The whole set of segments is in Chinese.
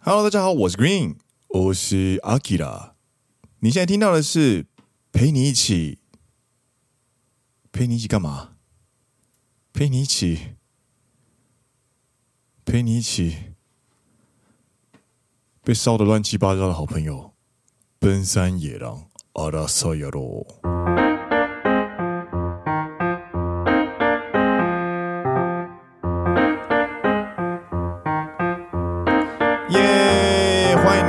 Hello，大家好，我是 Green，我是 Akira。你现在听到的是陪你一起，陪你一起干嘛？陪你一起，陪你一起被烧得乱七八糟的好朋友，奔山野狼阿拉萨亚罗。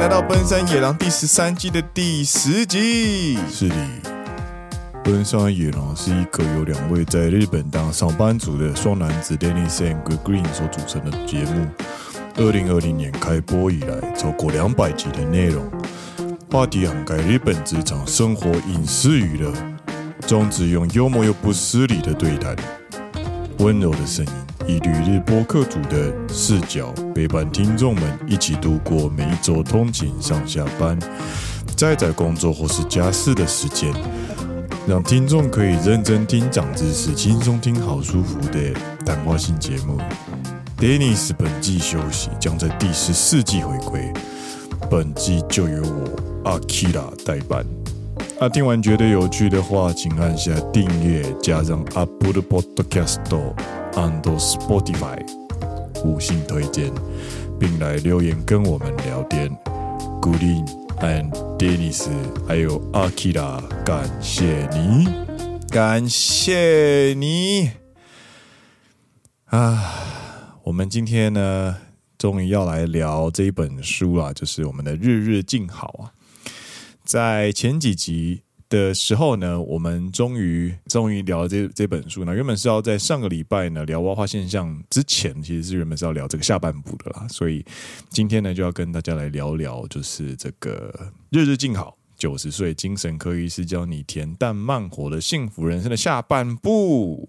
到奔山野狼第十三季的第十集，是的。奔山野狼是一个由两位在日本当上班族的双男子 Dennis and Green 所组成的节目。二零二零年开播以来，超过两百集的内容，话题涵盖日本职场、生活、影视、娱乐，宗旨用幽默又不失礼的对待，温柔的声音。以旅日播客组的视角陪伴听众们一起度过每一周通勤上下班、在在工作或是家事的时间，让听众可以认真听长知识、轻松听好舒服的谈话性节目。Dennis 本季休息，将在第十四季回归，本季就由我 Akira 代班。啊，听完觉得有趣的话，请按下订阅，加上 Apple Podcast。and Spotify 五星推荐，并来留言跟我们聊天。Green and Dennis，还有 Akira，感谢你，感谢你啊！我们今天呢，终于要来聊这一本书了，就是我们的《日日静好》啊，在前几集。的时候呢，我们终于终于聊了这这本书呢。原本是要在上个礼拜呢聊挖化现象之前，其实是原本是要聊这个下半部的啦。所以今天呢，就要跟大家来聊聊，就是这个日日静好，九十岁精神科医师教你恬淡慢活的幸福人生的下半部。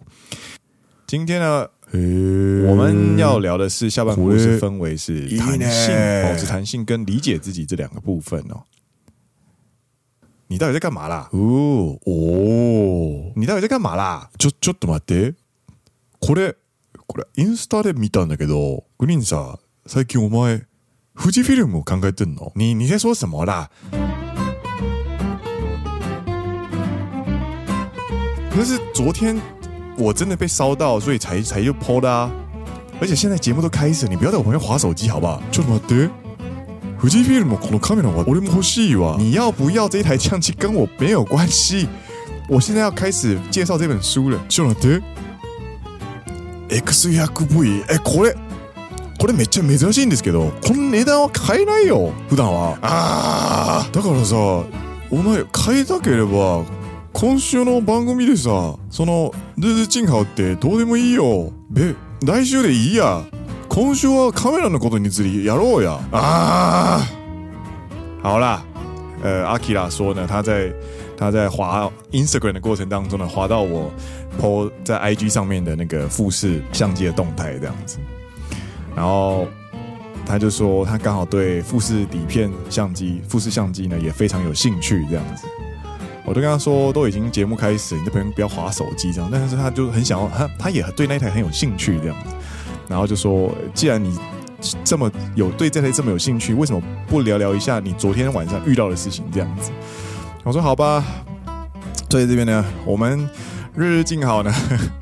今天呢，我们要聊的是下半部是分为是弹性、保持弹性跟理解自己这两个部分哦。你到底在干嘛啦？哦哦，你到底在干嘛啦？ちょちょっと待って。これこれインスタで见たんだけど、グリーンさ、最近お前富士フィルムを考えてんの？你你在说什么啦？那是昨天我真的被烧到，所以才才又 po 的啊！而且现在节目都开始，你不要在我旁边滑手机好不好？ちょっと待って。 富士フィルムこのカメラは俺も欲しいわ。你要不要这台相机跟我没有关系。我现在要开始介绍这本书了。ちょっと待って。X100V。哎，これ？これめっちゃ珍しいんですけど、この値段は买えないよ。普段は。ああ。だからさ、お前买いたければ今周の番组でさ、その日日静好ってどうでもいいよ。べ、来周でいいや。今周はカメラのことについてやろう呀！啊，好啦，呃，阿基拉说呢，他在他在滑 Instagram 的过程当中呢，滑到我 po 在 IG 上面的那个富士相机的动态这样子，然后他就说他刚好对富士底片相机、富士相机呢也非常有兴趣这样子，我都跟他说都已经节目开始，你这边不要滑手机这样，但是他就很想要，他他也对那一台很有兴趣这样子。 然后就说，既然你这么有对这台这么有兴趣，为什么不聊聊一下你昨天晚上遇到的事情？这样子，我说好吧。所以这边呢，我们日日静好呢，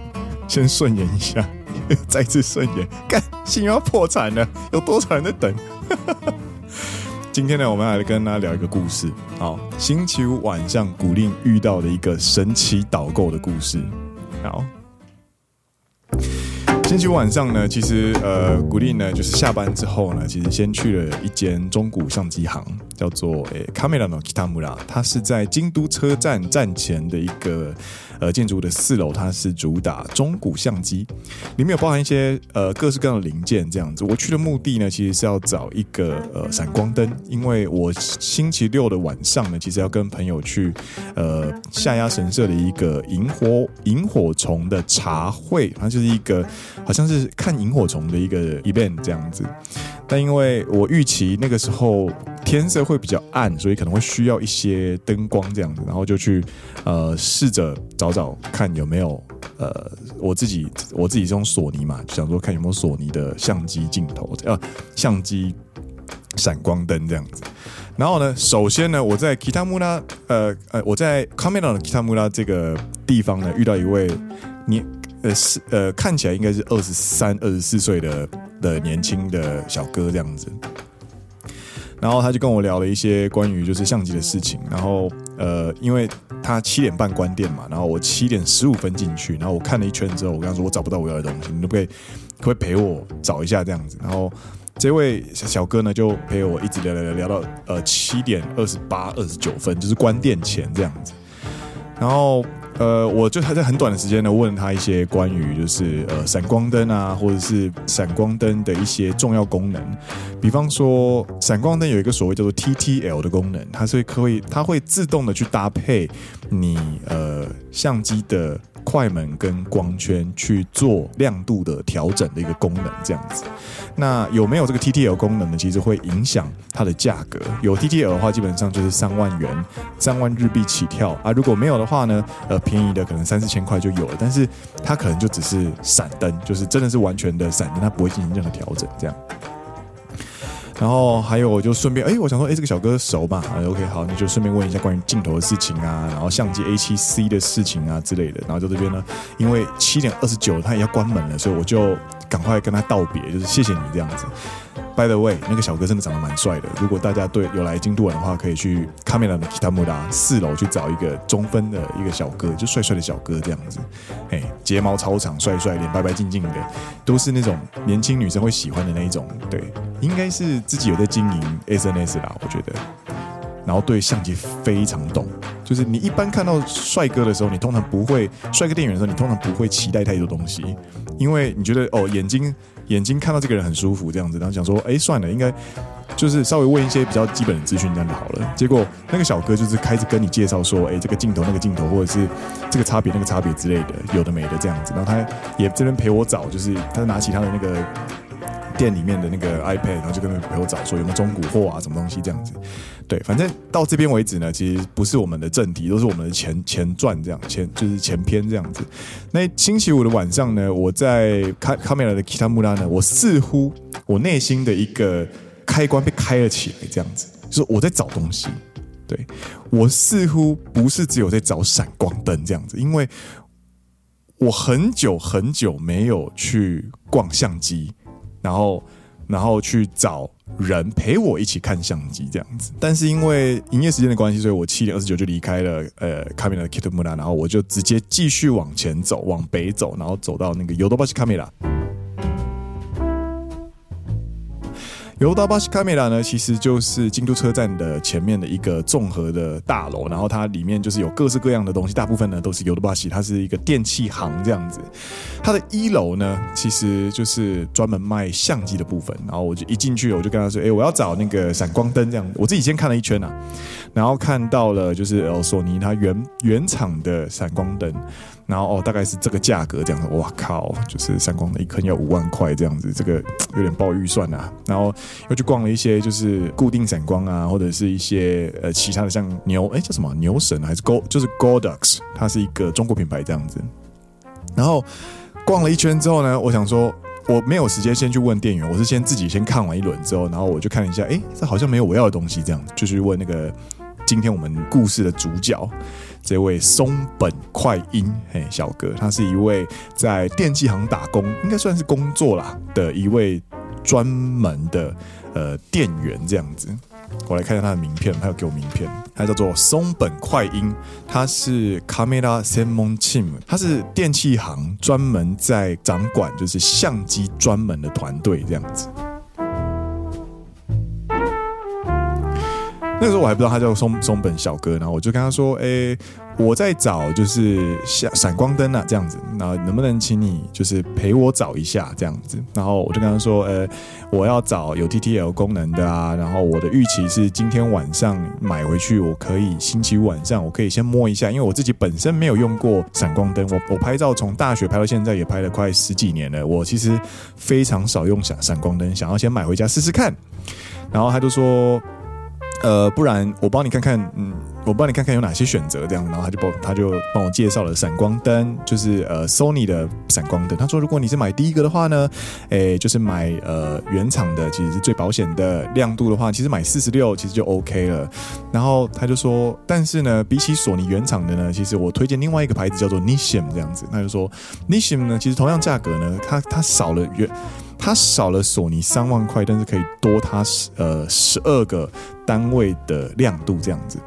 先顺延一下，再次顺延。干，信要破产了，有多少人在等？今天呢，我们来跟大家聊一个故事。好，星期五晚上，古令遇到的一个神奇导购的故事。好。星期五晚上呢，其实呃，古力呢就是下班之后呢，其实先去了一间中古相机行，叫做诶カメラの北村，它是在京都车站站前的一个。呃，建筑物的四楼，它是主打中古相机，里面有包含一些呃各式各样的零件这样子。我去的目的呢，其实是要找一个呃闪光灯，因为我星期六的晚上呢，其实要跟朋友去呃下鸭神社的一个萤火萤火虫的茶会，它就是一个好像是看萤火虫的一个 event 这样子。但因为我预期那个时候 天色会比较暗，所以可能会需要一些灯光这样子，然后就去呃试着找找看有没有呃我自己我自己是用索尼嘛，就想说看有没有索尼的相机镜头呃相机闪光灯这样子。然后呢，首先呢，我在 Kitamura，呃呃，我在 Kamera 的 Kitamura 这个地方呢，遇到一位年呃是呃看起来应该是二十三、二十四岁的的年轻的小哥这样子。然后他就跟我聊了一些关于就是相机的事情。然后呃，因为他七点半关店嘛，然后我七点十五分进去，然后我看了一圈之后，我跟他说我找不到我要的东西，你可不可以可不可以陪我找一下这样子？然后。这位小哥呢，就陪我一直聊聊聊聊到呃七点二十八、二十九分，就是关店前这样子。然后呃，我就还在很短的时间呢，问他一些关于就是呃闪光灯啊，或者是闪光灯的一些重要功能。比方说，闪光灯有一个所谓叫做 TTL 的功能，它是可以它会自动的去搭配你呃相机的。快门跟光圈去做亮度的调整的一个功能，这样子。那有没有这个 TTL 功能呢？其实会影响它的价格。有 TTL 的话，基本上就是三万元，三万日币起跳啊。如果没有的话呢，呃，便宜的可能三四千块就有了。但是它可能就只是闪灯，就是真的是完全的闪灯，它不会进行任何调整，这样。然后还有，我就顺便，哎，我想说，哎，这个小哥熟吧？，OK，好，那就顺便问一下关于镜头的事情啊，然后相机 A 七 C 的事情啊之类的。然后在这边呢，因为七点二十九，他也要关门了，所以我就赶快跟他道别，就是谢谢你这样子。By the way，那个小哥真的长得蛮帅的。如果大家对有来京都玩的话，可以去卡梅拉的 Kitamura 四楼去找一个中分的一个小哥，就帅帅的小哥这样子。哎，睫毛超长，帅帅，脸白白净净的，都是那种年轻女生会喜欢的那一种。对，应该是自己有在经营 SNS 啦，我觉得。然后对相机非常懂，就是你一般看到帅哥的时候，你通常不会帅哥店员的时候，你通常不会期待太多东西，因为你觉得哦眼睛。眼睛看到这个人很舒服，这样子，然后想说，哎，算了，应该就是稍微问一些比较基本的资讯，这样就好了。结果那个小哥就是开始跟你介绍说，哎，这个镜头、那个镜头，或者是这个差别、那个差别之类的，有的没的这样子。然后他也这边陪我找，就是他拿起他的那个。店里面的那个 iPad，然后就跟他陪我找说有没有中古货啊，什么东西这样子。对，反正到这边为止呢，其实不是我们的正题，都是我们的前前传这样，前就是前篇这样子。那星期五的晚上呢，我在卡卡梅拉的 Kitamura 呢，我似乎我内心的一个开关被开了起来，这样子，就是我在找东西。对，我似乎不是只有在找闪光灯这样子，因为我很久很久没有去逛相机。然后，然后去找人陪我一起看相机这样子。但是因为营业时间的关系，所以我七点二十九就离开了呃卡米拉的 Kitamura，然后我就直接继续往前走，往北走，然后走到那个 YodoBach 卡梅拉バシカメラ。ヨドバシカメラ呢，其实就是京都车站的前面的一个综合的大楼，然后它里面就是有各式各样的东西，大部分呢都是ヨドバシ，它是一个电器行这样子。它的一楼呢，其实就是专门卖相机的部分，然后我就一进去，我就跟他说：“哎，我要找那个闪光灯这样子。”我自己先看了一圈啊，然后看到了就是呃索尼它原原厂的闪光灯。 然后哦，大概是这个价格这样子，哇靠，就是闪光的一颗要五万块这样子，这个有点爆预算啊。然后又去逛了一些就是固定闪光啊，或者是一些呃其他的像牛哎叫什么牛神还是 Go 就是 Godox，它是一个中国品牌这样子。然后逛了一圈之后呢，我想说我没有时间先去问店员，我是先自己先看完一轮之后，然后我就看了一下，哎，这好像没有我要的东西这样，就去问那个今天我们故事的主角。这位松本快英，嘿，小哥，他是一位在电器行打工，应该算是工作啦的一位专门的呃店员这样子。我来看一下他的名片，他有给我名片，他叫做松本快英，他是カメラ専门チーム，他是电器行专门在掌管就是相机专门的团队这样子。 那个时候我还不知道他叫松松本小哥，然后我就跟他说：“哎，我在找就是闪闪光灯啊，这样子，然后能不能请你就是陪我找一下这样子？”然后我就跟他说：“呃，我要找有 TTL 功能的啊，然后我的预期是今天晚上买回去，我可以星期五晚上我可以先摸一下，因为我自己本身没有用过闪光灯，我我拍照从大学拍到现在也拍了快十几年了，我其实非常少用闪闪光灯，想要先买回家试试看。”然后他就说。呃，不然我帮你看看，嗯，我帮你看看有哪些选择这样，然后他就帮他就帮我介绍了闪光灯，就是呃 Sony 的闪光灯。他说如果你是买第一个的话呢，诶就是买呃原厂的，其实是最保险的亮度的话，其实买四十六其实就 OK 了。然后他就说，但是呢，比起索尼原厂的呢，其实我推荐另外一个牌子叫做 Nishim 这样子。他就说 Nishim 呢，其实同样价格呢，它它少了原。它少了索尼三万块，但是可以多它十呃十二个单位的亮度这样子。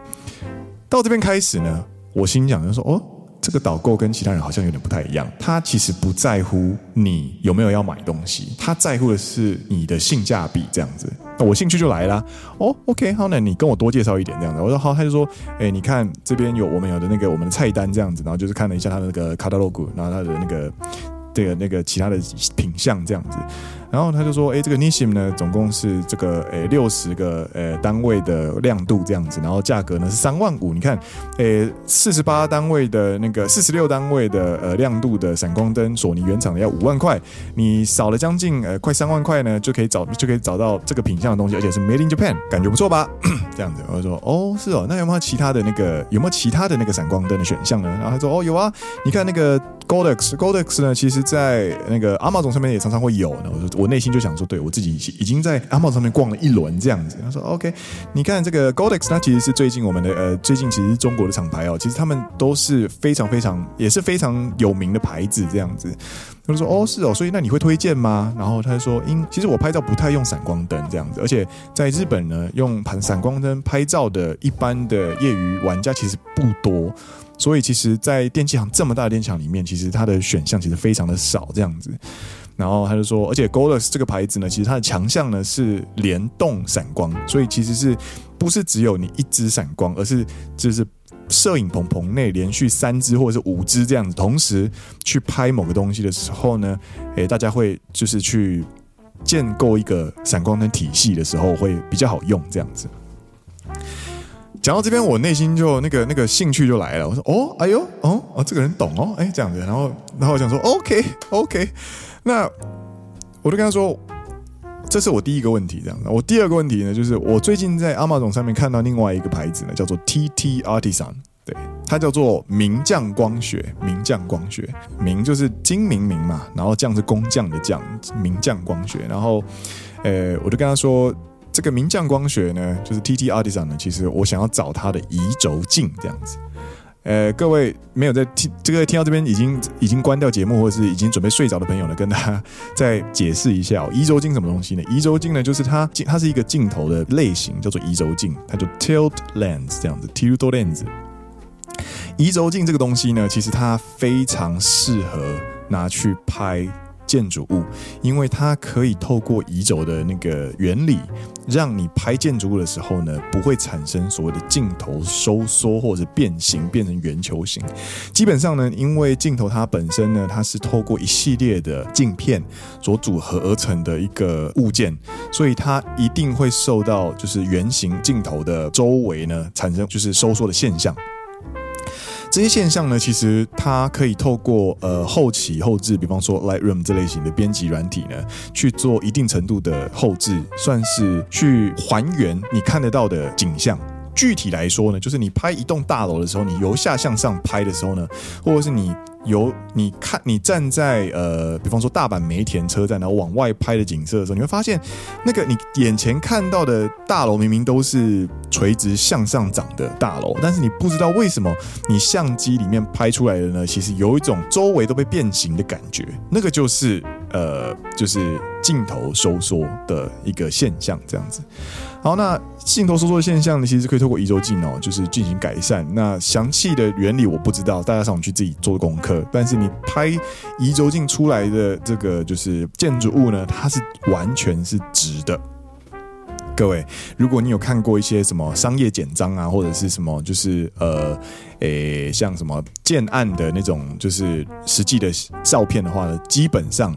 到这边开始呢，我心想就说哦，这个导购跟其他人好像有点不太一样。他其实不在乎你有没有要买东西，他在乎的是你的性价比这样子。那我兴趣就来了哦，OK，好，那你跟我多介绍一点这样子。我说好，他就说，哎，你看这边有我们有的那个我们的菜单这样子，然后就是看了一下他的那个卡塔罗古，然后他的那个。这个那个其他的品相这样子，然后他就说，哎，这个 Nishim 呢，总共是这个哎六十个呃单位的亮度这样子，然后价格呢是三万五。你看，哎四十八单位的那个四十六单位的呃亮度的闪光灯，索尼原厂的要五万块，你少了将近呃快三万块呢，就可以找就可以找到这个品相的东西，而且是 Made in Japan，感觉不错吧？这样子，我就说，哦，是哦，那有没有其他的那个有没有其他的那个闪光灯的选项呢？然后他说，哦，有啊，你看那个 Godox，Godox 呢，其实在那个 Amazon 上面也常常会有呢。我说我内心就想说，对我自己已经在 Amazon 上面逛了一轮这样子。他说，OK，你看这个 Godex，它其实是最近我们的呃，最近其实中国的厂牌哦，其实他们都是非常非常也是非常有名的牌子这样子。他说，哦，是哦，所以那你会推荐吗？然后他就说，因其实我拍照不太用闪光灯这样子，而且在日本呢，用盘闪光灯拍照的一般的业余玩家其实不多。所以其实，在电器行这么大的电器行里面，其实它的选项其实非常的少，这样子。然后他就说，而且 Godox 这个牌子呢，其实它的强项呢是联动闪光，所以其实是不是只有你一支闪光，而是就是摄影棚棚内连续三支或者是五支这样子，同时去拍某个东西的时候呢，诶，大家会就是去建构一个闪光灯体系的时候会比较好用，这样子。讲到这边，我内心就那个那个兴趣就来了。我说：“哦，哎呦，哦，哦，这个人懂哦，哎，这样子。”然后，然后我想说：“OK，OK。”那我就跟他说：“这是我第一个问题。”这样子。我第二个问题呢，就是我最近在阿玛总上面看到另外一个牌子呢，叫做 TT Artisan，对，它叫做名匠光学。名匠光学，名就是精明明嘛，然后匠是工匠的匠，名匠光学。然后，呃，我就跟他说。这个名匠光学呢，就是 TT Artisan 呢，其实我想要找它的移轴镜这样子。呃，各位没有在听这个听到这边已经已经关掉节目或者是已经准备睡着的朋友呢，跟大家再解释一下，移轴镜什么东西呢？移轴镜呢，就是它它是一个镜头的类型，叫做移轴镜，它叫 Tilt Lens 这样子，Tilt Lens。移轴镜这个东西呢，其实它非常适合拿去拍。建筑物，因为它可以透过移轴的那个原理，让你拍建筑物的时候呢，不会产生所谓的镜头收缩或者变形，变成圆球形。基本上呢，因为镜头它本身呢，它是透过一系列的镜片所组合而成的一个物件，所以它一定会受到就是圆形镜头的周围呢产生就是收缩的现象。这些现象呢，其实它可以透过呃后期后置，比方说 Lightroom 这类型的编辑软体呢，去做一定程度的后置，算是去还原你看得到的景象。具体来说呢，就是你拍一栋大楼的时候，你由下向上拍的时候呢，或者是你。由你看，你站在呃，比方说大阪梅田车站，然后往外拍的景色的时候，你会发现，那个你眼前看到的大楼明明都是垂直向上长的大楼，但是你不知道为什么你相机里面拍出来的呢，其实有一种周围都被变形的感觉，那个就是呃，就是镜头收缩的一个现象，这样子。好，那镜头收缩的现象呢，其实可以透过移轴镜哦，就是进行改善。那详细的原理我不知道，大家上网去自己做功课。但是你拍移轴镜出来的这个就是建筑物呢，它是完全是直的。各位，如果你有看过一些什么商业简章啊，或者是什么就是呃，诶，像什么建案的那种就是实际的照片的话呢，基本上。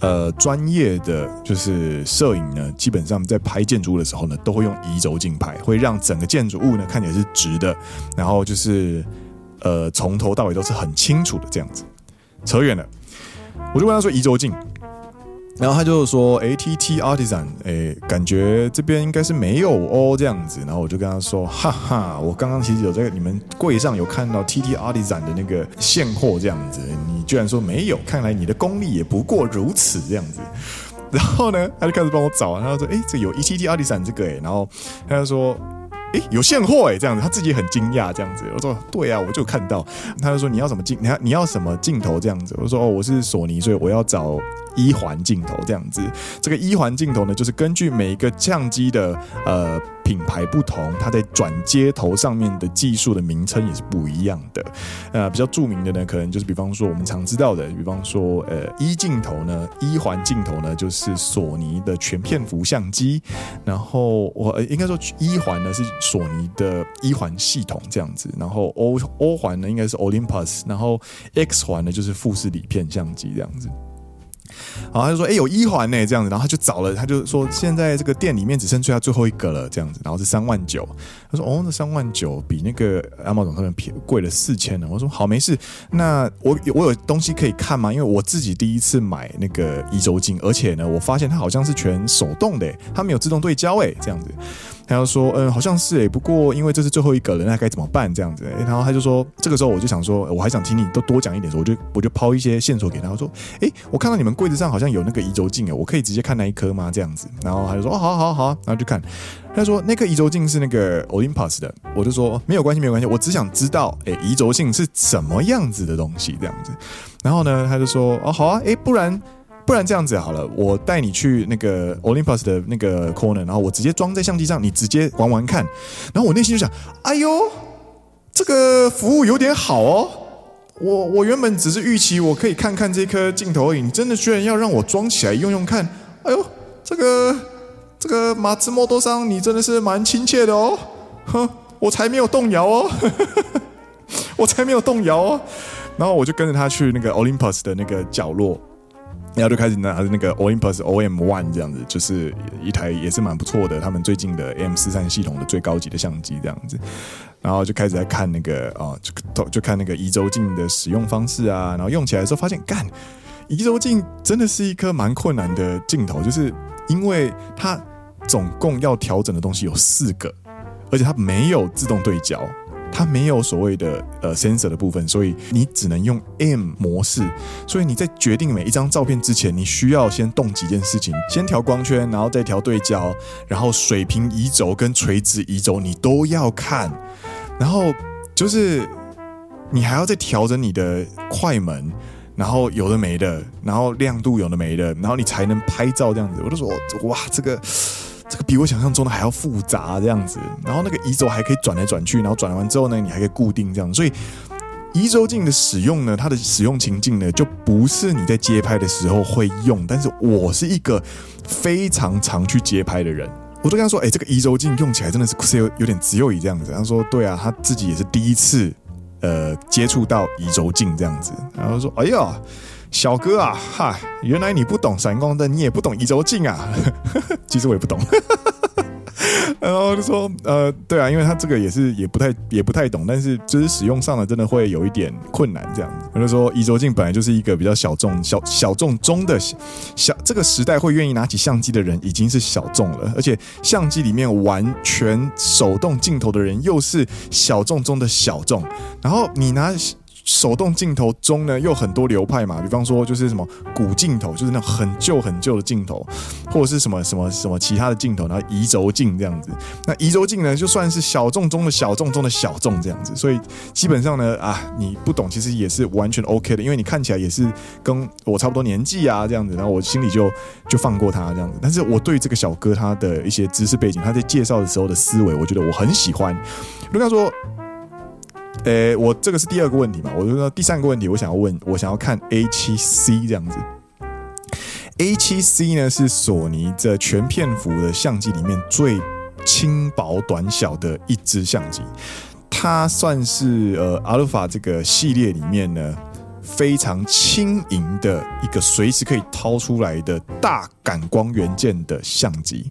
呃，专业的就是摄影呢，基本上在拍建筑物的时候呢，都会用移轴镜拍，会让整个建筑物呢看起来是直的，然后就是呃从头到尾都是很清楚的这样子。扯远了，我就问他说移轴镜，然后他就说：“：“ATT Artisan，哎，感觉这边应该是没有哦，这样子。”然后我就跟他说：“哈哈，我刚刚其实有在你们柜上有看到 TT Artisan 的那个现货，这样子。你居然说没有，看来你的功力也不过如此，这样子。”然后呢，他就开始帮我找，他说：“哎，这有 TT Artisan 这个哎。”然后他就说。有现货诶，这样子，他自己很惊讶，这样子。我说，对啊，我就看到。他就说，你要什么镜？你要你要什么镜头？这样子。我说，哦，我是索尼，所以我要找一环镜头这样子。这个一环镜头呢，就是根据每一个相机的呃。品牌不同，它在转接头上面的技术的名称也是不一样的。呃，比较著名的呢，可能就是比方说我们常知道的，比方说呃一镜头呢，一环镜头呢，就是索尼的全片幅相机。然后我应该说一环呢是索尼的一环系统这样子。然后 O O 环呢应该是 Olympus，然后 X 环呢就是富士底片相机这样子。然后他就说：“哎，有一环呢，这样子。”然后他就找了，他就说：“现在这个店里面只剩下最后一个了，这样子。”然后是三万九。他说：“哦，那三万九比那个阿茂总他们便贵了四千呢。”我说：“好，没事。那我我有东西可以看吗？因为我自己第一次买那个移轴镜，而且呢，我发现它好像是全手动的，它没有自动对焦，哎，这样子。”他就说，嗯，好像是诶，不过因为这是最后一个人，那该怎么办？这样子，然后他就说，这个时候我就想说，我还想听你都多讲一点，说我就我就抛一些线索给他，我说，诶，我看到你们柜子上好像有那个移轴镜诶，我可以直接看那一颗吗？这样子，然后他就说，哦，好好好，然后就看，他说那个移轴镜是那个 Olympus 的，我就说没有关系，没有关系，我只想知道，诶，移轴镜是什么样子的东西，这样子，然后呢，他就说，哦，好啊，诶，不然。不然这样子好了，我带你去那个 Olympus 的那个 corner，然后我直接装在相机上，你直接玩玩看。然后我内心就想，哎呦，这个服务有点好哦。我我原本只是预期我可以看看这颗镜头而已，你真的居然要让我装起来用用看？哎呦，这个这个马自莫多桑，你真的是蛮亲切的哦。哼，我才没有动摇哦，我才没有动摇哦。然后我就跟着他去那个 Olympus 的那个角落。然后就开始拿着那个 Olympus OM One 这样子，就是一台也是蛮不错的，他们最近的 M 四三系统的最高级的相机这样子。然后就开始在看那个啊，就就看那个移轴镜的使用方式啊。然后用起来的时候发现，干，移轴镜真的是一颗蛮困难的镜头，就是因为它总共要调整的东西有四个，而且它没有自动对焦。它没有所谓的呃 sensor 的部分，所以你只能用 M 模式。所以你在决定每一张照片之前，你需要先动几件事情：先调光圈，然后再调对焦，然后水平移轴跟垂直移轴你都要看。然后就是你还要再调整你的快门，然后有的没的，然后亮度有的没的，然后你才能拍照这样子。我就说哇，这个。这个比我想象中的还要复杂，这样子。然后那个移轴还可以转来转去，然后转完之后呢，你还可以固定这样。所以移轴镜的使用呢，它的使用情境呢，就不是你在街拍的时候会用。但是我是一个非常常去街拍的人，我都跟他说：“哎，这个移轴镜用起来真的是有有点只有一这样子。”他说：“对啊，他自己也是第一次呃接触到移轴镜这样子。”然后说：“哎呀。”小哥啊，哈，原来你不懂闪光灯，你也不懂移轴镜啊。其实我也不懂。然后就说，呃，对啊，因为他这个也是也不太也不太懂，但是就是使用上了，真的会有一点困难这样子。我就说，移轴镜本来就是一个比较小众、小小众中的小，这个时代会愿意拿起相机的人已经是小众了，而且相机里面完全手动镜头的人又是小众中的小众。然后你拿。手动镜头中呢，又很多流派嘛，比方说就是什么古镜头，就是那种很旧很旧的镜头，或者是什么什么什么其他的镜头，然后移轴镜这样子。那移轴镜呢，就算是小众中的小众中的小众这样子。所以基本上呢，啊，你不懂其实也是完全 OK 的，因为你看起来也是跟我差不多年纪啊这样子，然后我心里就就放过他这样子。但是我对这个小哥他的一些知识背景，他在介绍的时候的思维，我觉得我很喜欢。如果说。诶，我这个是第二个问题嘛？我就说第三个问题，我想要问，我想要看 A7C 这样子。A7C 呢是索尼这全片幅的相机里面最轻薄短小的一支相机，它算是呃阿尔法这个系列里面呢非常轻盈的一个随时可以掏出来的大感光元件的相机。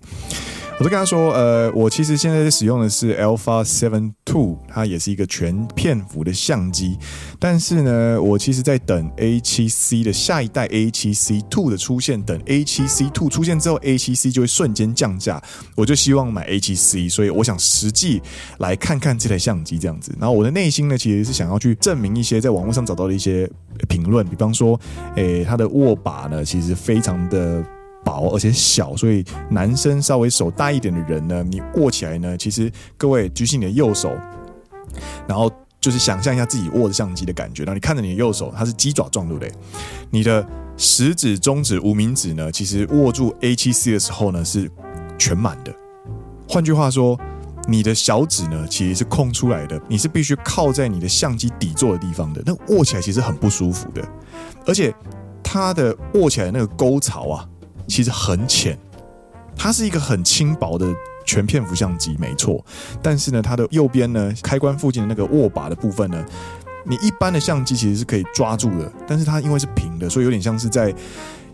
我就跟他说，呃，我其实现在在使用的是 Alpha Seven Two，它也是一个全片幅的相机，但是呢，我其实在等 A7C 的下一代 A7C Two 的出现，等 A7C Two 出现之后，A7C 就会瞬间降价，我就希望买 A7C，所以我想实际来看看这台相机这样子。然后我的内心呢，其实是想要去证明一些在网络上找到的一些评论，比方说，诶，它的握把呢，其实非常的。薄而且小，所以男生稍微手大一点的人呢，你握起来呢，其实各位举起你的右手，然后就是想象一下自己握着相机的感觉，然后你看着你的右手，它是鸡爪状，对不对？你的食指、中指、无名指呢，其实握住 A7C 的时候呢，是全满的。换句话说，你的小指呢，其实是空出来的，你是必须靠在你的相机底座的地方的，那握起来其实很不舒服的，而且它的握起来那个沟槽啊。其实很浅，它是一个很轻薄的全片幅相机，没错。但是呢，它的右边呢，开关附近的那个握把的部分呢，你一般的相机其实是可以抓住的，但是它因为是平的，所以有点像是在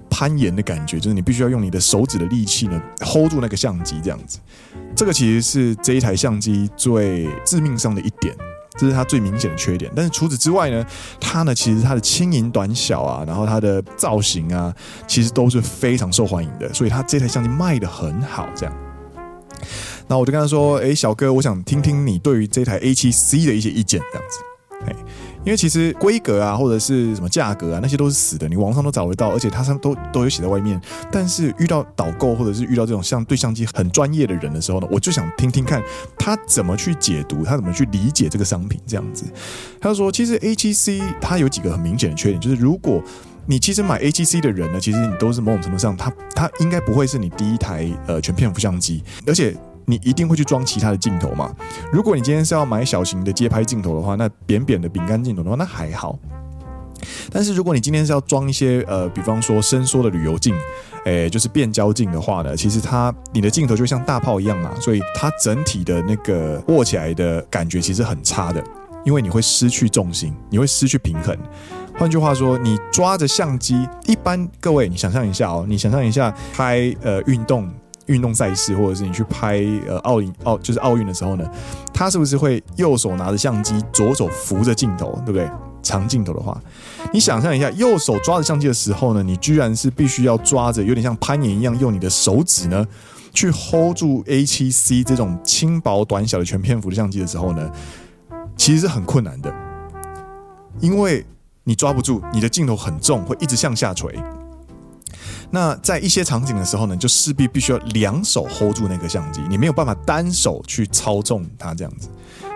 攀岩的感觉，就是你必须要用你的手指的力气呢，hold 住那个相机这样子。这个其实是这一台相机最致命伤的一点。这是它最明显的缺点，但是除此之外呢，它呢其实它的轻盈短小啊，然后它的造型啊，其实都是非常受欢迎的，所以它这台相机卖的很好。这样，那我就跟他说：“哎，小哥，我想听听你对于这台 A 七 C 的一些意见。”这样子，哎。因为其实规格啊，或者是什么价格啊，那些都是死的，你网上都找得到，而且它上都都有写在外面。但是遇到导购或者是遇到这种像对相机很专业的人的时候呢，我就想听听看他怎么去解读，他怎么去理解这个商品这样子。他就说，其实 A7C 它有几个很明显的缺点，就是如果你其实买 A7C 的人呢，其实你都是某种程度上，它它应该不会是你第一台呃全片幅相机，而且。你一定会去装其他的镜头嘛？如果你今天是要买小型的街拍镜头的话，那扁扁的饼干镜头的话，那还好。但是如果你今天是要装一些呃，比方说伸缩的旅游镜，诶，就是变焦镜的话呢，其实它你的镜头就像大炮一样嘛，所以它整体的那个握起来的感觉其实很差的，因为你会失去重心，你会失去平衡。换句话说，你抓着相机，一般各位你想象一下哦，你想象一下拍呃运动。运动赛事，或者是你去拍呃奥运奥就是奥运的时候呢，他是不是会右手拿着相机，左手扶着镜头，对不对？长镜头的话，你想象一下，右手抓着相机的时候呢，你居然是必须要抓着，有点像攀岩一样，用你的手指呢去 hold 住 A7C 这种轻薄短小的全片幅的相机的时候呢，其实是很困难的，因为你抓不住，你的镜头很重，会一直向下垂。那在一些场景的时候呢，就势必必须要两手 hold 住那个相机，你没有办法单手去操纵它这样子，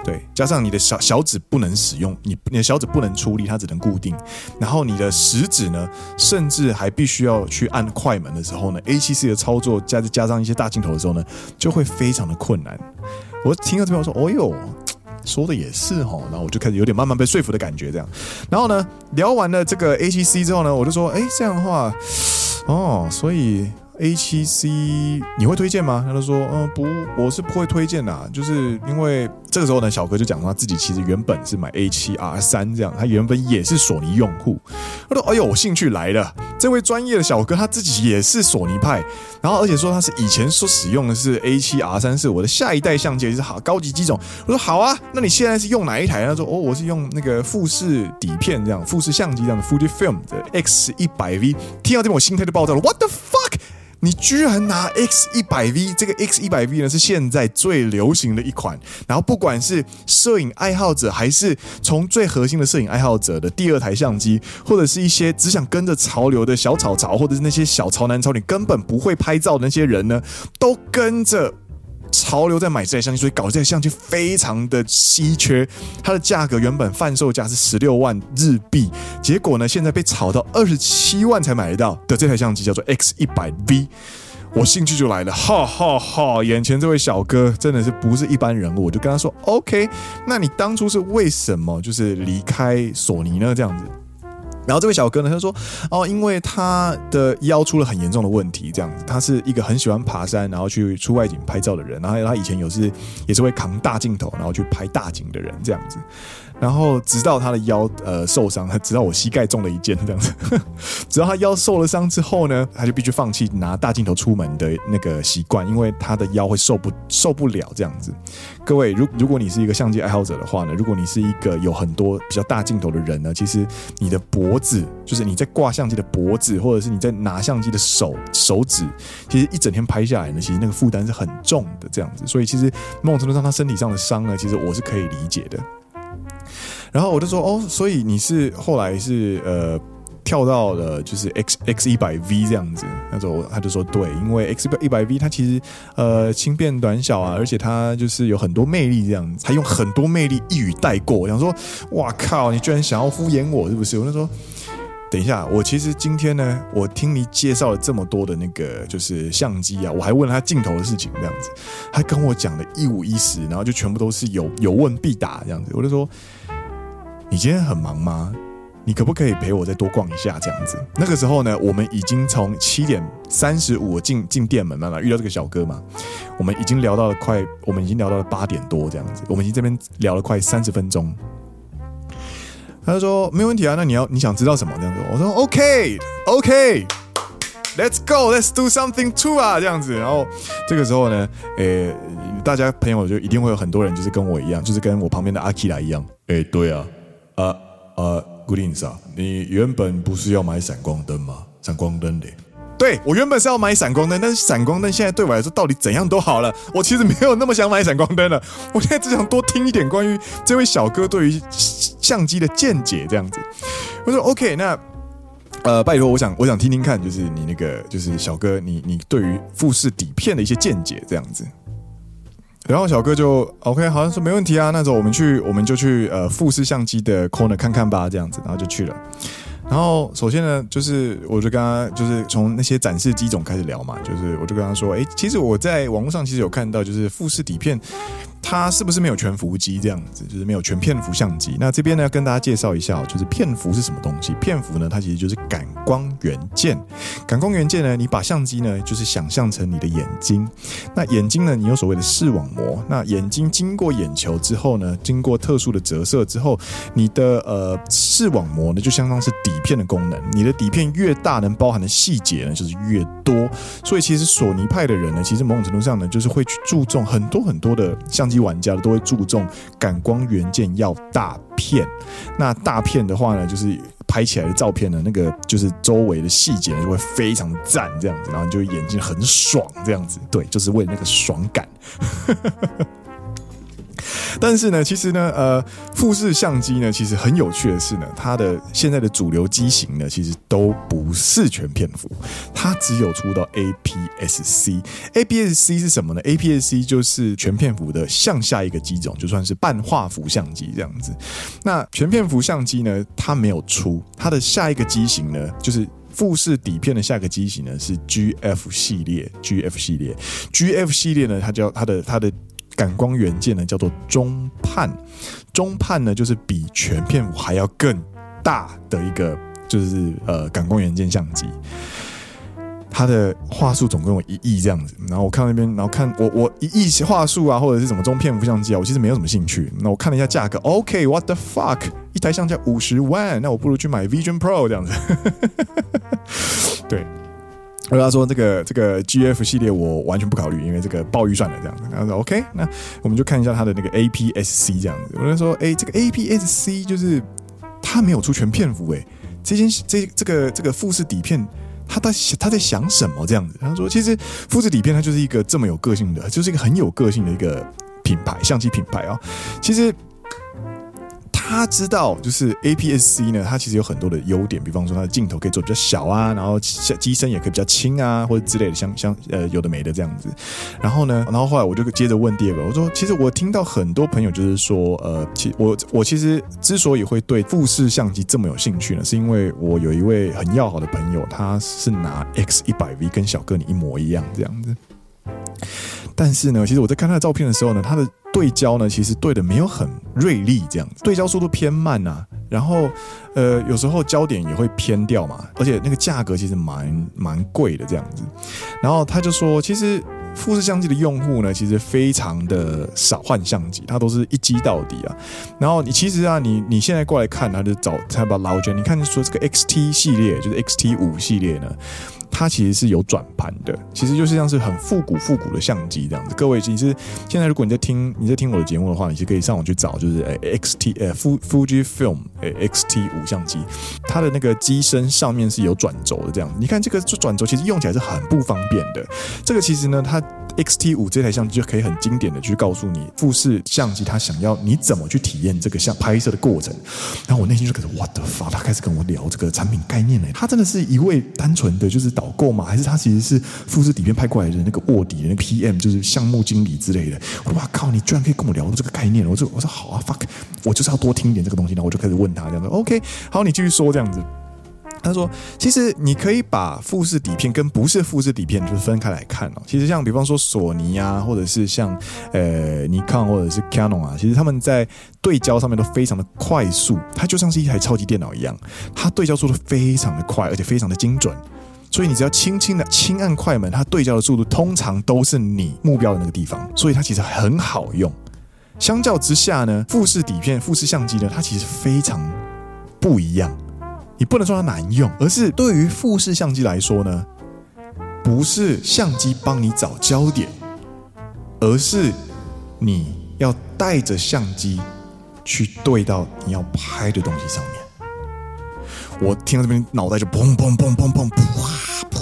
对，加上你的小小指不能使用，你你的小指不能出力，它只能固定，然后你的食指呢，甚至还必须要去按快门的时候呢，A7C 的操作加加上一些大镜头的时候呢，就会非常的困难。我听到这边我说，哦哟，说的也是齁，然后我就开始有点慢慢被说服的感觉这样，然后呢，聊完了这个 A7C 之后呢，我就说，哎，这样的话。哦，所以 A7C 你会推荐吗？他就说，嗯，不，我是不会推荐的，就是因为这个时候呢，小哥就讲他自己其实原本是买 A7R3 这样，他原本也是索尼用户。他说，哎呦，我兴趣来了，这位专业的小哥他自己也是索尼派，然后而且说他是以前所使用的是 A7R3，是我的下一代相机，也是好高级机种。我说好啊，那你现在是用哪一台？他说，哦，我是用那个富士底片这样，富士相机这样的 Fujifilm 的 X100V。听到这边我心态就爆炸了，What the fuck？你居然拿 X 一百 V，这个 X 一百 V 呢是现在最流行的一款。然后不管是摄影爱好者，还是从最核心的摄影爱好者的第二台相机，或者是一些只想跟着潮流的小草潮，或者是那些小潮男潮女根本不会拍照的那些人呢，都跟着。潮流在买这台相机，所以搞这台相机非常的稀缺。它的价格原本贩售价是十六万日币，结果呢，现在被炒到二十七万才买得到的这台相机叫做 X 一百 V。我兴趣就来了，哈哈哈！眼前这位小哥真的是不是一般人物，我就跟他说：“OK，那你当初是为什么就是离开索尼呢？这样子。”然后这位小哥呢，他说：“哦，因为他的腰出了很严重的问题，这样子。他是一个很喜欢爬山，然后去出外景拍照的人。然后他以前有是也是会扛大镜头，然后去拍大景的人，这样子。然后直到他的腰呃受伤，他直到我膝盖中了一箭这样子，直到他腰受了伤之后呢，他就必须放弃拿大镜头出门的那个习惯，因为他的腰会受不受不了这样子。各位，如如果你是一个相机爱好者的话呢，如果你是一个有很多比较大镜头的人呢，其实你的脖子，就是你在挂相机的脖子，或者是你在拿相机的手手指，其实一整天拍下来呢，其实那个负担是很重的这样子。所以其实某种程度上，他身体上的伤呢，其实我是可以理解的。然后我就说哦，所以你是后来是呃跳到了就是 X X 一百 V 这样子，那时候他就说对，因为 X 一百 V 它其实呃轻便短小啊，而且它就是有很多魅力这样子，它用很多魅力一语带过。我想说，哇靠，你居然想要敷衍我是不是？我就说，等一下，我其实今天呢，我听你介绍了这么多的那个就是相机啊，我还问了他镜头的事情这样子，他跟我讲的一五一十，然后就全部都是有有问必答这样子，我就说。你今天很忙吗？你可不可以陪我再多逛一下这样子？那个时候呢，我们已经从七点三十五进进店门，慢慢遇到这个小哥嘛，我们已经聊到了快，我们已经聊到了八点多这样子，我们已经这边聊了快三十分钟。他说没问题啊，那你要你想知道什么这样子？我说 OK OK，Let's go，Let's do something too 啊这样子。然后这个时候呢，诶、大家朋友就一定会有很多人就是跟我一样，就是跟我旁边的阿基拉一样，诶、对啊。啊啊，Goodings 啊，你原本不是要买闪光灯吗？闪光灯的，对，我原本是要买闪光灯，但是闪光灯现在对我来说到底怎样都好了，我其实没有那么想买闪光灯了。我现在只想多听一点关于这位小哥对于相机的见解，这样子。我说 OK，那呃，拜托，我想我想听听看，就是你那个就是小哥，你你对于富士底片的一些见解，这样子。然后小哥就 OK，好像说没问题啊，那时候我们去，我们就去呃富士相机的 corner 看看吧，这样子，然后就去了。然后首先呢，就是我就跟他就是从那些展示机种开始聊嘛，就是我就跟他说，哎，其实我在网络上其实有看到，就是富士底片。它是不是没有全幅机这样子？就是没有全片幅相机。那这边呢，要跟大家介绍一下，就是片幅是什么东西？片幅呢，它其实就是感光元件。感光元件呢，你把相机呢，就是想象成你的眼睛。那眼睛呢，你有所谓的视网膜。那眼睛经过眼球之后呢，经过特殊的折射之后，你的呃视网膜呢，就相当是底片的功能。你的底片越大，能包含的细节呢，就是越多。所以其实索尼派的人呢，其实某种程度上呢，就是会去注重很多很多的相机。玩家都会注重感光元件要大片，那大片的话呢，就是拍起来的照片呢，那个就是周围的细节就会非常赞，这样子，然后你就眼睛很爽，这样子，对，就是为了那个爽感。但是呢，其实呢，呃，富士相机呢，其实很有趣的是呢，它的现在的主流机型呢，其实都不是全片幅，它只有出到 APS-C。APS-C 是什么呢？APS-C 就是全片幅的向下一个机种，就算是半画幅相机这样子。那全片幅相机呢，它没有出，它的下一个机型呢，就是富士底片的下一个机型呢，是 GF 系列。GF 系列，GF 系列呢，它叫它的它的。感光元件呢，叫做中判，中判呢就是比全片幅还要更大的一个，就是呃感光元件相机。它的话术总共有一亿这样子，然后我看到那边，然后看我我一亿话术啊，或者是什么中片幅相机啊，我其实没有什么兴趣。那我看了一下价格，OK，What the fuck，一台相机五十万，那我不如去买 Vision Pro 这样子。对。他说这个这个 GF 系列我完全不考虑，因为这个爆预算了这样子。然后说 OK，那我们就看一下它的那个 APS-C 这样子。我就说，哎，这个 APS-C 就是它没有出全片幅，哎，这件这这个这个富士底片，他在他在想什么这样子？他说，其实富士底片它就是一个这么有个性的，就是一个很有个性的一个品牌相机品牌啊、哦。其实。他知道，就是 APS-C 呢，它其实有很多的优点，比方说它的镜头可以做比较小啊，然后机身也可以比较轻啊，或者之类的，像像呃有的没的这样子。然后呢，然后后来我就接着问第二个，我说其实我听到很多朋友就是说，呃，其我我其实之所以会对富士相机这么有兴趣呢，是因为我有一位很要好的朋友，他是拿 X 一百 V 跟小哥你一模一样这样子。但是呢，其实我在看他的照片的时候呢，他的对焦呢，其实对的没有很锐利，这样子，对焦速度偏慢啊，然后，呃，有时候焦点也会偏掉嘛，而且那个价格其实蛮蛮贵的这样子。然后他就说，其实富士相机的用户呢，其实非常的少换相机，它都是一机到底啊。然后你其实啊，你你现在过来看，他就找它把老卷，你看说这个 XT 系列就是 XT 五系列呢。它其实是有转盘的，其实就是像是很复古复古的相机这样子。各位，其实现在如果你在听你在听我的节目的话，你是可以上网去找，就是诶 XT 呃 Fujifilm 诶 XT 五相机，它的那个机身上面是有转轴的这样子。你看这个转轴其实用起来是很不方便的。这个其实呢，它 XT 五这台相机就可以很经典的去告诉你富士相机它想要你怎么去体验这个像拍摄的过程。然后我内心就开始 What the fuck，他开始跟我聊这个产品概念呢。他真的是一位单纯的就是导。导购吗？还是他其实是富士底片派过来的那个卧底的那 PM，就是项目经理之类的。哇靠，你居然可以跟我聊这个概念！我说我说好啊，fuck，我就是要多听一点这个东西。然后我就开始问他这样子，OK，好，你继续说这样子。他说，其实你可以把富士底片跟不是富士底片就是分开来看哦。其实像比方说索尼啊，或者是像呃尼康或者是 Canon 啊，其实他们在对焦上面都非常的快速，它就像是一台超级电脑一样，它对焦做的非常的快，而且非常的精准。所以你只要轻轻的轻按快门，它对焦的速度通常都是你目标的那个地方，所以它其实很好用。相较之下呢，富士底片、富士相机呢，它其实非常不一样。你不能说它难用，而是对于富士相机来说呢，不是相机帮你找焦点，而是你要带着相机去对到你要拍的东西上面。我听到这边，脑袋就砰砰砰砰砰，啪啪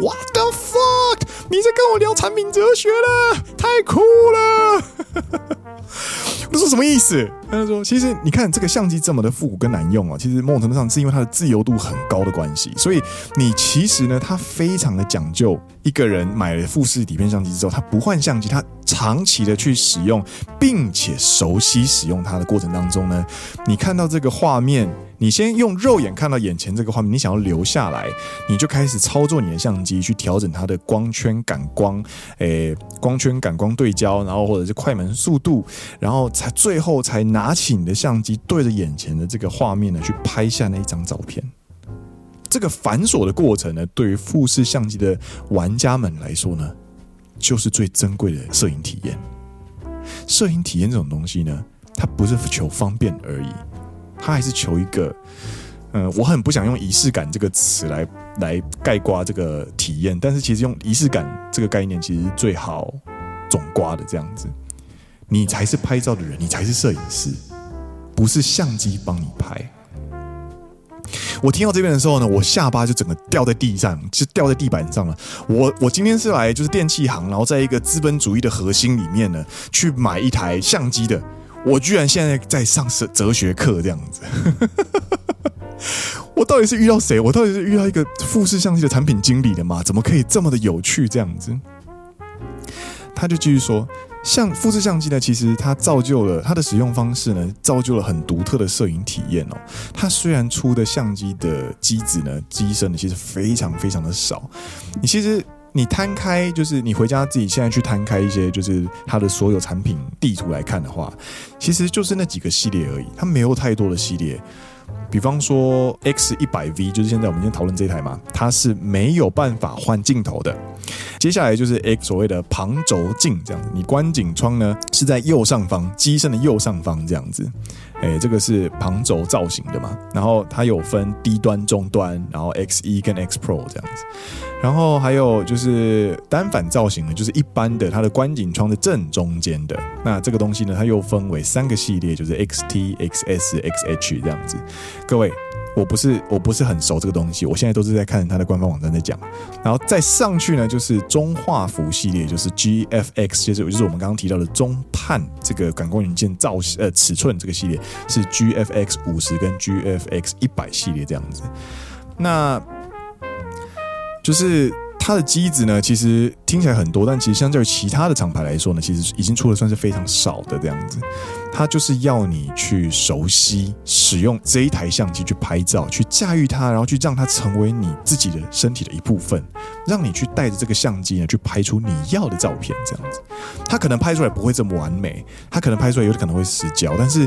，What the fuck？你在跟我聊产品哲学了？太酷了！我说什么意思？他就说，其实你看这个相机这么的复古跟难用啊，其实某种程度上是因为它的自由度很高的关系。所以你其实呢，它非常的讲究。一个人买了富士底片相机之后，他不换相机，他长期的去使用，并且熟悉使用它的过程当中呢，你看到这个画面。你先用肉眼看到眼前这个画面，你想要留下来，你就开始操作你的相机去调整它的光圈、感光，诶，光圈、感光对焦，然后或者是快门速度，然后才最后才拿起你的相机对着眼前的这个画面呢，去拍下那一张照片。这个繁琐的过程呢，对于富士相机的玩家们来说呢，就是最珍贵的摄影体验。摄影体验这种东西呢，它不是求方便而已。他还是求一个，嗯，我很不想用仪式感这个词来来概括这个体验，但是其实用仪式感这个概念其实最好总括的这样子。你才是拍照的人，你才是摄影师，不是相机帮你拍。我听到这边的时候呢，我下巴就整个掉在地上，就掉在地板上了。我我今天是来就是电器行，然后在一个资本主义的核心里面呢，去买一台相机的。我居然现在在上哲学课这样子，我到底是遇到谁？我到底是遇到一个富士相机的产品经理的吗？怎么可以这么的有趣这样子？他就继续说，像富士相机呢，其实它造就了它的使用方式呢，造就了很独特的摄影体验哦。它虽然出的相机的机子呢，机身呢，其实非常非常的少，你其实。你摊开，就是你回家自己现在去摊开一些，就是它的所有产品地图来看的话，其实就是那几个系列而已，它没有太多的系列。比方说 X 一百 V，就是现在我们今天讨论这台嘛，它是没有办法换镜头的。接下来就是 X 所谓的旁轴镜这样子，你观景窗呢是在右上方，机身的右上方这样子。诶，这个是旁轴造型的嘛，然后它有分低端、中端，然后 X 一跟 X Pro 这样子。然后还有就是单反造型的，就是一般的它的观景窗的正中间的。那这个东西呢，它又分为三个系列，就是 XT、XS、XH 这样子。各位，我不是我不是很熟这个东西，我现在都是在看它的官方网站在讲。然后再上去呢，就是中画幅系列，就是 GFX，就是就是我们刚刚提到的中判这个感光元件造型呃尺寸这个系列是 GFX 五十跟 GFX 一百系列这样子。那就是它的机子呢，其实听起来很多，但其实相较于其他的厂牌来说呢，其实已经出的算是非常少的这样子。它就是要你去熟悉使用这一台相机去拍照，去驾驭它，然后去让它成为你自己的身体的一部分，让你去带着这个相机呢，去拍出你要的照片这样子。它可能拍出来不会这么完美，它可能拍出来有可能会失焦，但是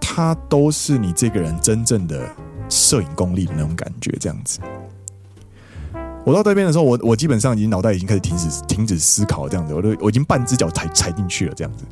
它都是你这个人真正的摄影功力的那种感觉这样子。我到这边的时候，我我基本上已经脑袋已经开始停止停止思考这样子，我都我已经半只脚踩踩进去了这样子。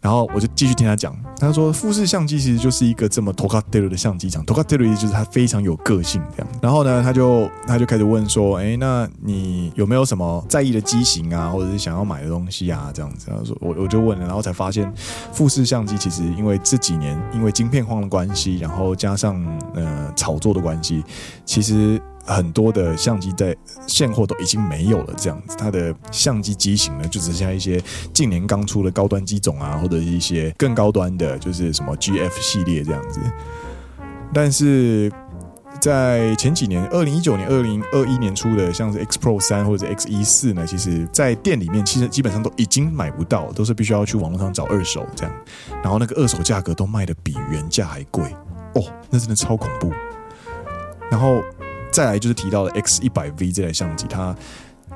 然后我就继续听他讲，他说富士相机其实就是一个这么トカテル的相机厂，トカテル就是它非常有个性这样。然后呢，他就他就开始问说，哎，那你有没有什么在意的机型啊，或者是想要买的东西啊？这样子，他说我我就问了，然后才发现富士相机其实因为这几年因为晶片荒的关系，然后加上呃炒作的关系，其实。 很多的相机在现货都已经没有了，这样子，它的相机机型呢，就只剩下一些近年刚出的高端机种啊，或者一些更高端的，就是什么 GF 系列这样子。但是在前几年，二零一九年、二零二一年出的，像是 X Pro 三或者 X 一四呢，其实在店里面其实基本上都已经买不到，都是必须要去网络上找二手这样，然后那个二手价格都卖的比原价还贵哦，那真的超恐怖。然后。再来就是提到了 X 一百 V 这台相机，它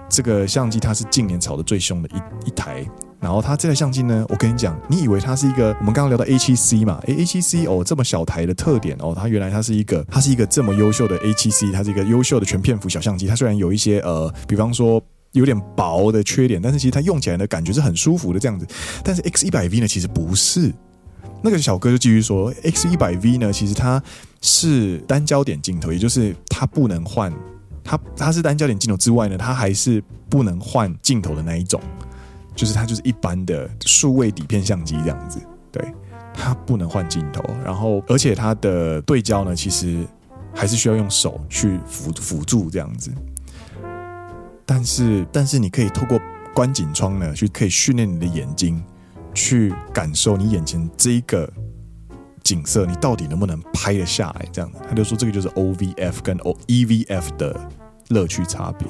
这个相机它是近年炒的最凶的一一台。然后它这台相机呢，我跟你讲，你以为它是一个我们刚刚聊到 A7C 嘛？诶，A7C 哦，这么小台的特点哦，它原来它是一个它是一个这么优秀的 A7C，它是一个优秀的全片幅小相机。它虽然有一些呃，比方说有点薄的缺点，但是其实它用起来的感觉是很舒服的这样子。但是 X 一百 V 呢，其实不是。那个小哥就继续说，X 一百 V 呢，其实它是单焦点镜头，也就是它不能换，它它是单焦点镜头之外呢，它还是不能换镜头的那一种，就是它就是一般的数位底片相机这样子，对，它不能换镜头，然后而且它的对焦呢，其实还是需要用手去辅辅助这样子，但是但是你可以透过观景窗呢，去可以训练你的眼睛。去感受你眼前这一个景色，你到底能不能拍得下来？这样子，他就说这个就是 OVF 跟 O E V F 的乐趣差别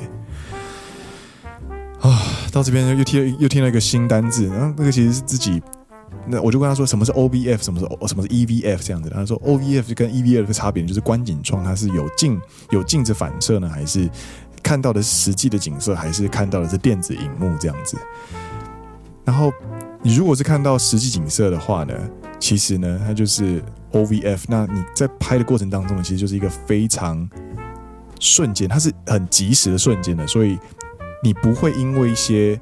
啊。到这边又听又听了一个新单字，然后那个其实是自己，那我就跟他说什么是 OVF，什么是什么是 EVF 这样子。他说 OVF 跟 EVF 的差别就是观景窗它是有镜有镜子反射呢，还是看到的是实际的景色，还是看到的是电子荧幕这样子，然后。你如果是看到实际景色的话呢，其实呢，它就是 OVF。那你在拍的过程当中呢，其实就是一个非常瞬间，它是很及时的瞬间的，所以你不会因为一些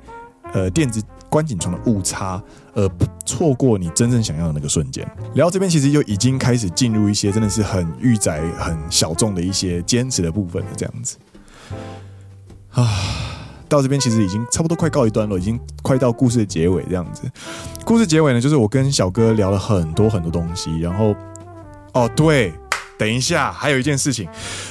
呃电子观景窗的误差而错过你真正想要的那个瞬间。聊到这边，其实就已经开始进入一些真的是很御宅、很小众的一些坚持的部分了，这样子啊。到这边其实已经差不多快告一段落，已经快到故事的结尾这样子。故事结尾呢，就是我跟小哥聊了很多很多东西，然后，哦对，等一下还有一件事情，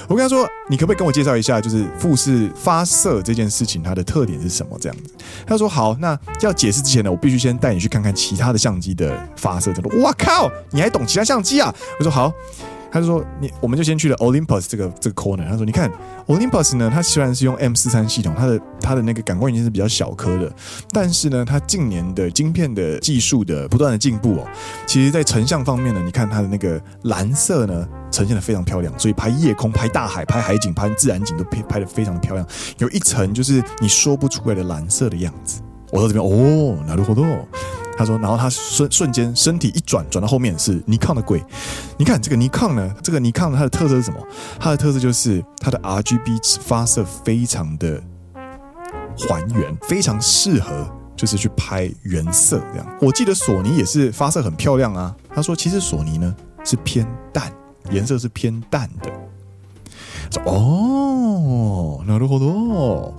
我跟他说，你可不可以跟我介绍一下，就是富士发射这件事情它的特点是什么？这样子。他说好，那要解释之前呢，我必须先带你去看看其他的相机的发射。他说哇靠，你还懂其他相机啊？我说好。他就说：“你，我们就先去了 Olympus 这个这个 corner。他说：你看 Olympus 呢，它虽然是用 M 四三系统，它的它的那个感光元件是比较小颗的，但是呢，它近年的晶片的技术的不断的进步哦，其实在成像方面呢，你看它的那个蓝色呢，呈现的非常漂亮，所以拍夜空、拍大海、拍海景、拍自然景都拍拍的非常的漂亮，有一层就是你说不出来的蓝色的样子。我到这边哦，なるほど。” 他说，然后他瞬瞬间身体一转，转到后面是尼康的柜。你看这个尼康呢，这个尼康它的特色是什么？它的特色就是它的 RGB 发射非常的还原，非常适合就是去拍原色这样。我记得索尼也是发射很漂亮啊。他说，其实索尼呢是偏淡，颜色是偏淡的。说哦，なるほど。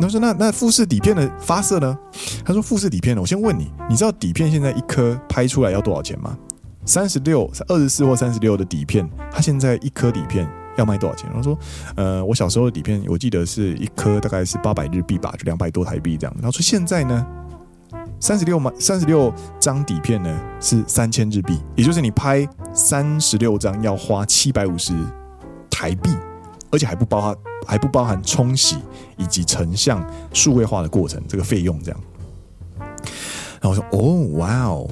那说那那富士底片的发射呢？他说富士底片呢，我先问你，你知道底片现在一颗拍出来要多少钱吗？三十六、二十四或三十六的底片，它现在一颗底片要卖多少钱？他说，呃，我小时候的底片，我记得是一颗大概是八百日币吧，就两百多台币这样。然后说现在呢，三十六枚三十六张底片呢是三千日币，也就是你拍三十六张要花七百五十台币。 而且还不包含还不包含冲洗以及成像数位化的过程，这个费用这样。然后我说哦，哇哦，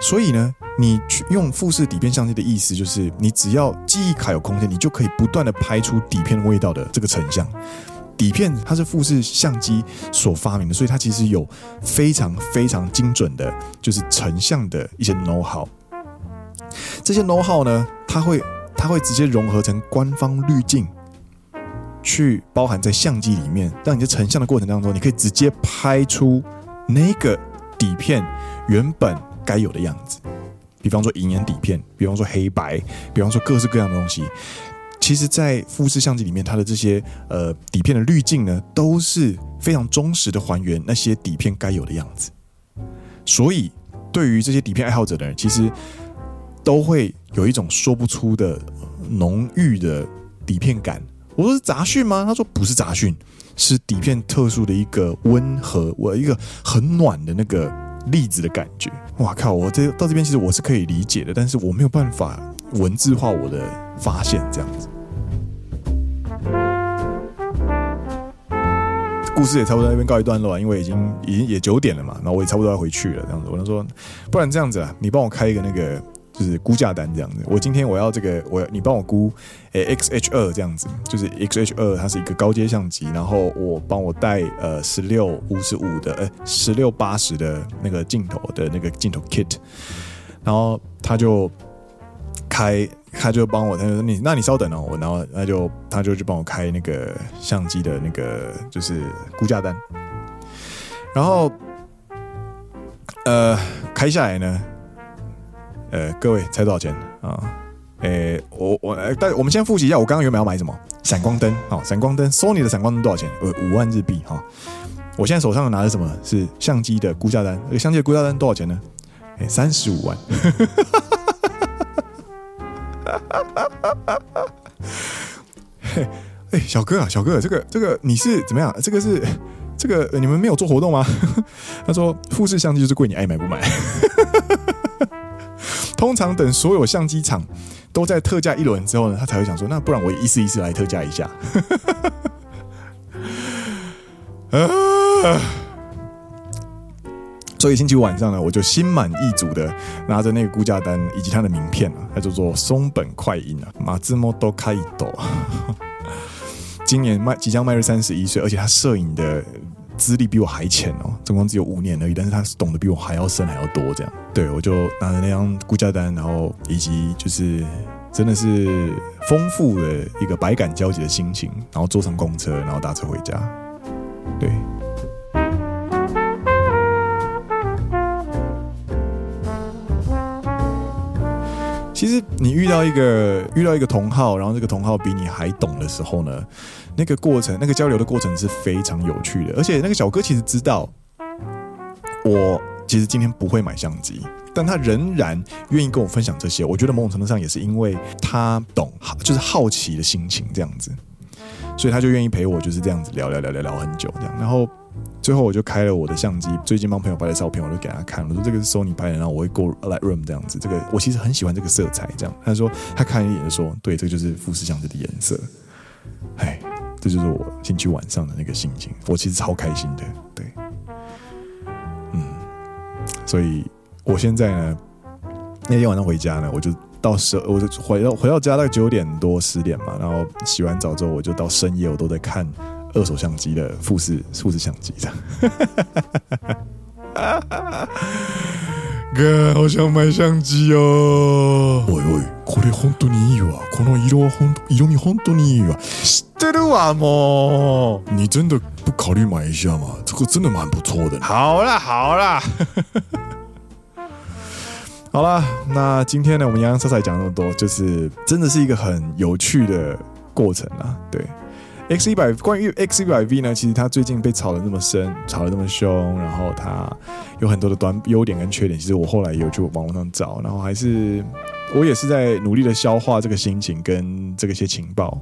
所以呢，你去用富士底片相机的意思就是，你只要记忆卡有空间，你就可以不断的拍出底片味道的这个成像。底片它是富士相机所发明的，所以它其实有非常非常精准的，就是成像的一些 know how。这些 know how 呢，它会它会直接融合成官方滤镜。去包含在相机里面，让你在成像的过程当中，你可以直接拍出那个底片原本该有的样子。比方说银眼底片，比方说黑白，比方说各式各样的东西。其实，在富士相机里面，它的这些呃底片的滤镜呢，都是非常忠实的还原那些底片该有的样子。所以，对于这些底片爱好者的人，其实都会有一种说不出的浓郁的底片感。我说是杂讯吗？他说不是杂讯，是底片特殊的一个温和，我一个很暖的那个粒子的感觉。哇靠！我这到这边其实我是可以理解的，但是我没有办法文字化我的发现，这样子。故事也差不多在那边告一段落啊，因为已经已经也九点了嘛，然后我也差不多要回去了，这样子。我就说，不然这样子啊，你帮我开一个那个就是估价单这样子。我今天我要这个，我你帮我估，诶，X H 二这样子，就是 X H 二它是一个高阶相机，然后我帮我带呃十六五十五的，呃十六八十的那个镜头的那个镜头 kit，然后他就开。他就帮我，他就说你，那你稍等哦，我然后他就他就去帮我开那个相机的那个就是估价单，然后呃开下来呢，呃各位猜多少钱啊？诶我我但我们先复习一下，我刚刚原本要买什么？闪光灯啊，闪光灯，Sony 的闪光灯多少钱？呃五万日币哈。我现在手上拿的什么？是相机的估价单，这个相机的估价单多少钱呢？诶三十五万。嘿，哎，小哥啊，小哥，这个这个你是怎么样？这个是这个你们没有做活动吗？他说富士相机就是贵，你爱买不买？通常等所有相机厂都在特价一轮之后呢，他才会想说，那不然我一次一次来特价一下。所以星期五晚上呢，我就心满意足的拿着那个估价单以及他的名片啊，他叫做松本快英啊，马自莫多开一斗，今年迈即将迈入三十一岁，而且他摄影的资历比我还浅哦，总共只有五年而已，但是他是懂得比我还要深还要多，这样，对，我就拿着那张估价单，然后以及就是真的是丰富的一个百感交集的心情，然后坐上公车，然后打车回家，对。其实你遇到一个遇到一个同好，然后这个同好比你还懂的时候呢，那个过程，那个交流的过程是非常有趣的。而且那个小哥其实知道我其实今天不会买相机，但他仍然愿意跟我分享这些。我觉得某种程度上也是因为他懂，就是好奇的心情这样子，所以他就愿意陪我就是这样子聊聊聊聊聊很久这样，然后。最后我就开了我的相机，最近帮朋友拍的照片，我就给他看，我说这个是 Sony 拍的，然后我会过 Lightroom 这样子，这个我其实很喜欢这个色彩，这样。他说他看一眼就说，对，这个就是富士相机的颜色，哎，这就是我星期晚上的那个心情，我其实超开心的，对，嗯，所以我现在呢，那天晚上回家呢，我就到十，我就回到回到家大概九点多十点嘛，然后洗完澡之后，我就到深夜我都在看。二手相机的富士富士相机这样，哥，好想买相机哦！喂喂，これ本当にいいわ。この色は本色味本当にいいわ。知ってるわもう。你真的不考虑买一下吗？这个真的蛮不错的。好啦好啦，好啦，那今天呢，我们洋洋洒洒讲那么多，就是真的是一个很有趣的过程啊，对。 X 一百关于 X 一百 V 呢，其实它最近被炒得那么深，炒得那么凶，然后它有很多的短优点跟缺点。其实我后来也有去网络上找，然后还是我也是在努力的消化这个心情跟这个些情报。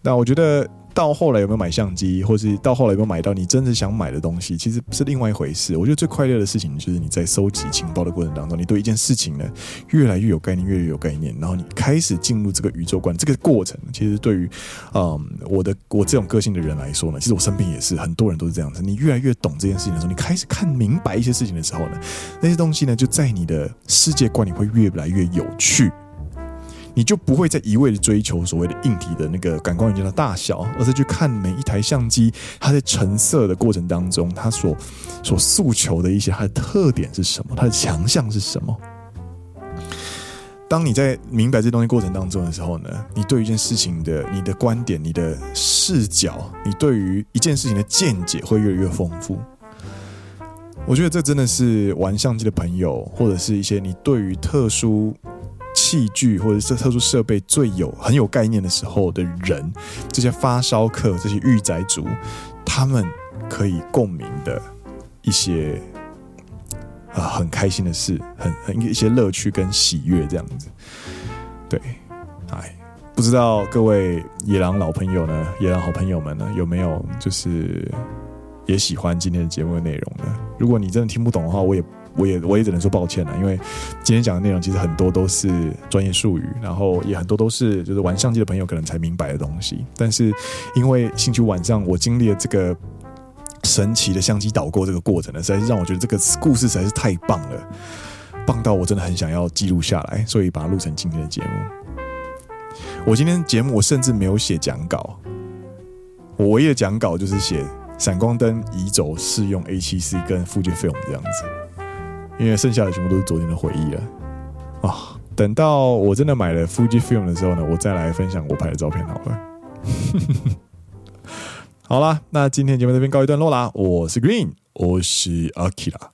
那我觉得。到后来有没有买相机，或是到后来有没有买到你真的想买的东西，其实是另外一回事。我觉得最快乐的事情就是你在收集情报的过程当中，你对一件事情呢越来越有概念，越来越有概念，然后你开始进入这个宇宙观。这个过程其实对于嗯我的我这种个性的人来说呢，其实我身边也是很多人都是这样子。你越来越懂这件事情的时候，你开始看明白一些事情的时候呢，那些东西呢就在你的世界观里会越来越有趣。你就不会再一味的追求所谓的硬体的那个感光元件的大小，而是去看每一台相机它在成色的过程当中，它所所诉求的一些它的特点是什么，它的强项是什么。当你在明白这东西过程当中的时候呢，你对一件事情的你的观点、你的视角，你对于一件事情的见解会越来越丰富。我觉得这真的是玩相机的朋友，或者是一些你对于特殊器具或者是特殊设备最有很有概念的时候的人，这些发烧客、这些御宅族，他们可以共鸣的一些。啊、很开心的事，很很一些乐趣跟喜悦这样子，对，哎，不知道各位野狼老朋友呢，野狼好朋友们呢，有没有就是也喜欢今天的节目的内容呢？如果你真的听不懂的话，我也我也我也只能说抱歉了，因为今天讲的内容其实很多都是专业术语，然后也很多都是就是玩相机的朋友可能才明白的东西，但是因为星期五晚上我经历了这个。神奇的相机导购这个过程呢，实在是让我觉得这个故事实在是太棒了，棒到我真的很想要记录下来，所以把它录成今天的节目。我今天节目我甚至没有写讲稿，我唯一的讲稿就是写闪光灯移轴试用 A7C 跟附件费用这样子，因为剩下的全部都是昨天的回忆了啊。等到我真的买了 Fujifilm 的时候呢，我再来分享我拍的照片好了。好啦，那今天节目这边告一段落啦。我是 Green，我是 Akira。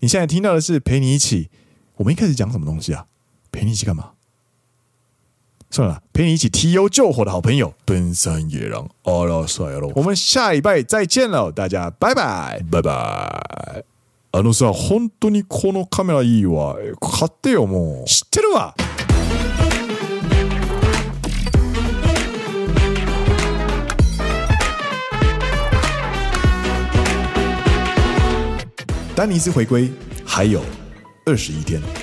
你现在听到的是陪你一起。我们一开始讲什么东西啊？陪你一起干嘛？算了，陪你一起提油救火的好朋友——奔山野狼阿拉赛罗。我们下一拜再见喽，大家拜拜拜拜。あのさ、本当にこのカメラいいわ。买ってよもう。知ってるわ。丹尼斯回归还有二十一天。